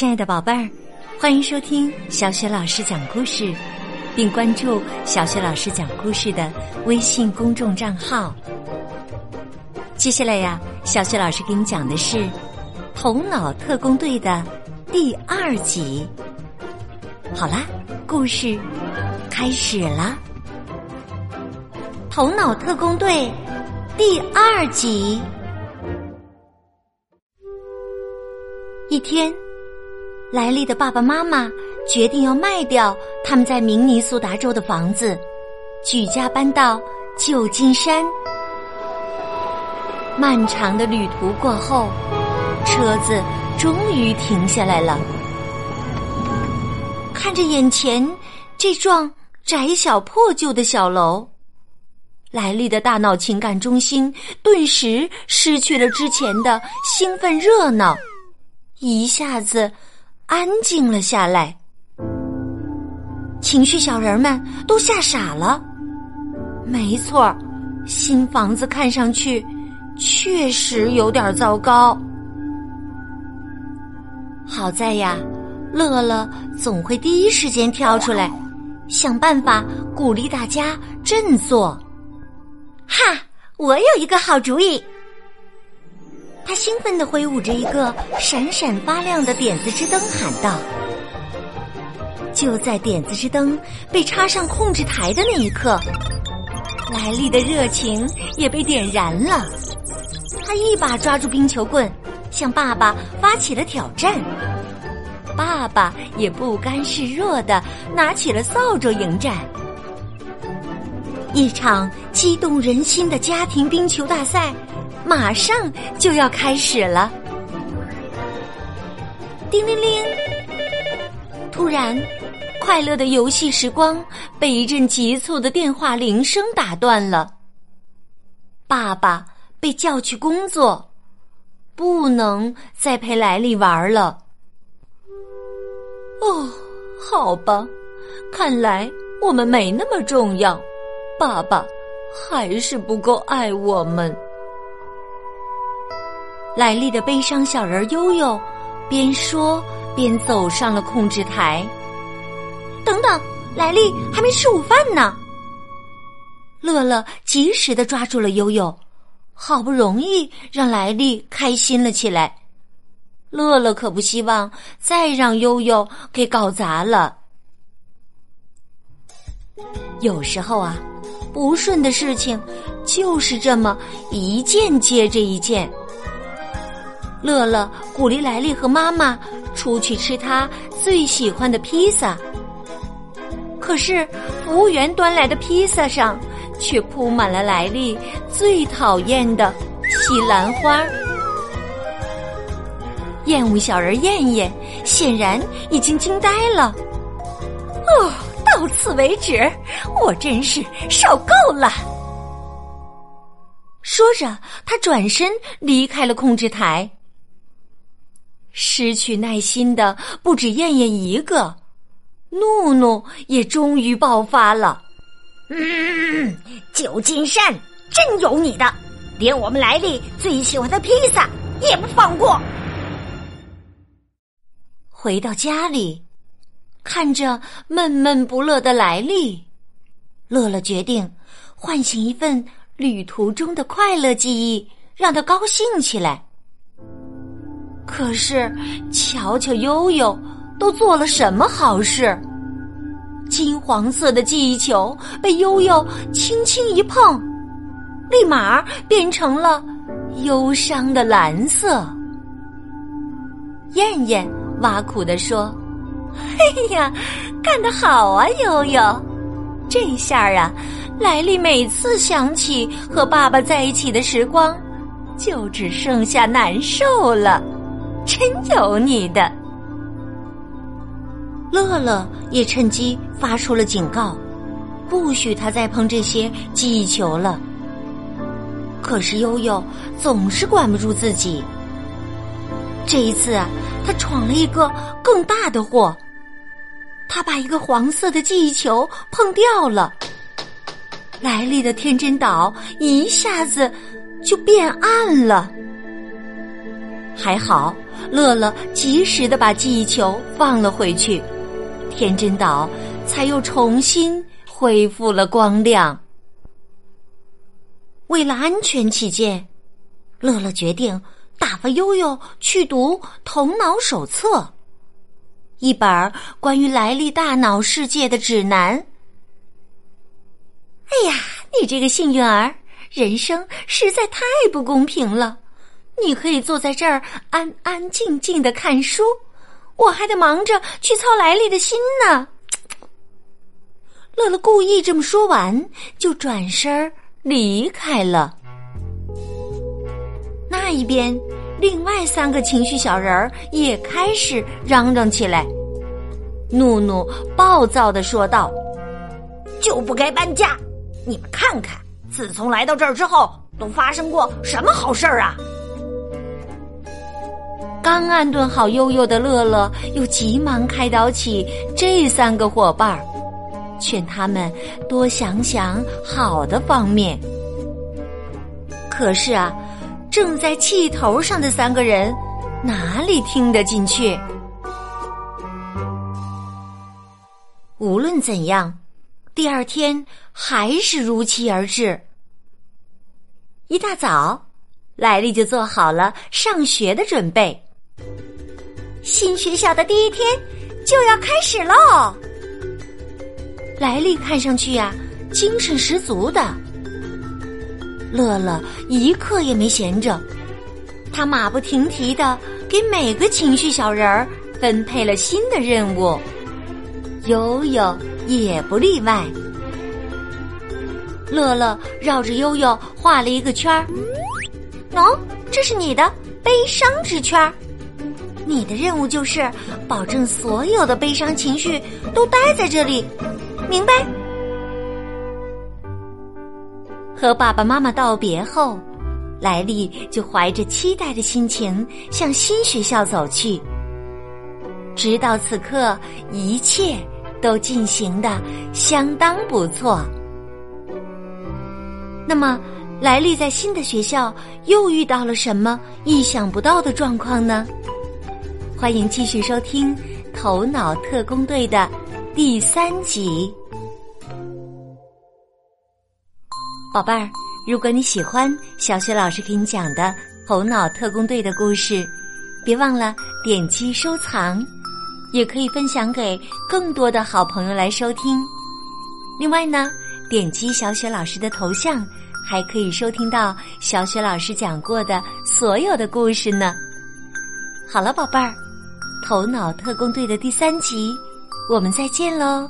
亲爱的宝贝儿，欢迎收听小雪老师讲故事，并关注小雪老师讲故事的微信公众账号。接下来呀，小雪老师给你讲的是《头脑特工队》的第二集。好啦，故事开始了，《头脑特工队》第二集。一天。莱利的爸爸妈妈决定要卖掉他们在明尼苏达州的房子，举家搬到旧金山。漫长的旅途过后，车子终于停下来了。看着眼前这幢窄小破旧的小楼，莱利的大脑情感中心顿时失去了之前的兴奋热闹，一下子。安静了下来，情绪小人们都吓傻了。没错，新房子看上去确实有点糟糕。好在呀，乐乐总会第一时间跳出来，想办法鼓励大家振作。哈，我有一个好主意。他兴奋地挥舞着一个闪闪发亮的点子之灯，喊道：“就在点子之灯被插上控制台的那一刻，莱利的热情也被点燃了。他一把抓住冰球棍，向爸爸发起了挑战。爸爸也不甘示弱的拿起了扫帚迎战。一场激动人心的家庭冰球大赛。”马上就要开始了！叮铃铃！突然，快乐的游戏时光被一阵急促的电话铃声打断了。爸爸被叫去工作，不能再陪莱利玩了。哦，好吧，看来我们没那么重要，爸爸还是不够爱我们。莱利的悲伤小人悠悠边说边走上了控制台。等等，莱利还没吃午饭呢。乐乐及时的抓住了悠悠，好不容易让莱利开心了起来。乐乐可不希望再让悠悠给搞砸了。有时候啊，不顺的事情就是这么一件接着一件。乐乐鼓励莱利和妈妈出去吃他最喜欢的披萨，可是服务员端来的披萨上却铺满了莱利最讨厌的西兰花。厌恶小人燕燕显然已经惊呆了。哦，到此为止，我真是受够了。说着，他转身离开了控制台。失去耐心的不止燕燕一个，怒怒也终于爆发了。嗯，旧金山真有你的，连我们莱利最喜欢的披萨也不放过。回到家里，看着闷闷不乐的莱利，乐乐决定唤醒一份旅途中的快乐记忆，让他高兴起来。可是，瞧瞧悠悠都做了什么好事？金黄色的记忆球被悠悠轻轻一碰，立马变成了忧伤的蓝色。燕燕挖苦的说：“嘿呀，干得好啊，悠悠！这下啊，莱利每次想起和爸爸在一起的时光，就只剩下难受了。”真有你的！乐乐也趁机发出了警告，不许他再碰这些记忆球了。可是悠悠总是管不住自己。这一次啊，他闯了一个更大的祸，他把一个黄色的记忆球碰掉了。莱利的天真岛一下子就变暗了。还好。乐乐及时的把记忆球放了回去，天真岛才又重新恢复了光亮。为了安全起见，乐乐决定打发悠悠去读《头脑手册》，一本关于来历大脑世界的指南。哎呀，你这个幸运儿，人生实在太不公平了！你可以坐在这儿安安静静的看书，我还得忙着去操莱利的心呢。乐乐故意这么说完，就转身。离开了。那一边，另外三个情绪小人儿也开始嚷嚷起来。怒怒暴躁的说道：“就不该搬家！你们看看，自从来到这儿之后，都发生过什么好事儿啊？”刚安顿好悠悠的乐乐，又急忙开导起这三个伙伴儿。劝他们多想想好的方面。可是啊，正在气头上的三个人哪里听得进去？无论怎样，第二天还是如期而至。一大早，莱利就做好了上学的准备。新学校的第一天就要开始喽！莱利看上去呀，精神十足的。乐乐一刻也没闲着，他马不停蹄的给每个情绪小人儿分配了新的任务，悠悠也不例外。乐乐绕着悠悠画了一个圈儿，喏，这是你的悲伤之圈儿你的任务就是保证所有的悲伤情绪都待在这里。明白。和爸爸妈妈道别后，莱利就怀着期待的心情向新学校走去。直到此刻，一切都进行的相当不错。那么，莱利在新的学校又遇到了什么意想不到的状况呢？欢迎继续收听《头脑特工队》的第三集。宝贝儿，如果你喜欢小雪老师给你讲的《头脑特工队》的故事，别忘了点击收藏，也可以分享给更多的好朋友来收听。另外呢，点击小雪老师的头像，还可以收听到小雪老师讲过的所有的故事呢。好了，宝贝儿，《头脑特工队》的第三集，我们再见喽。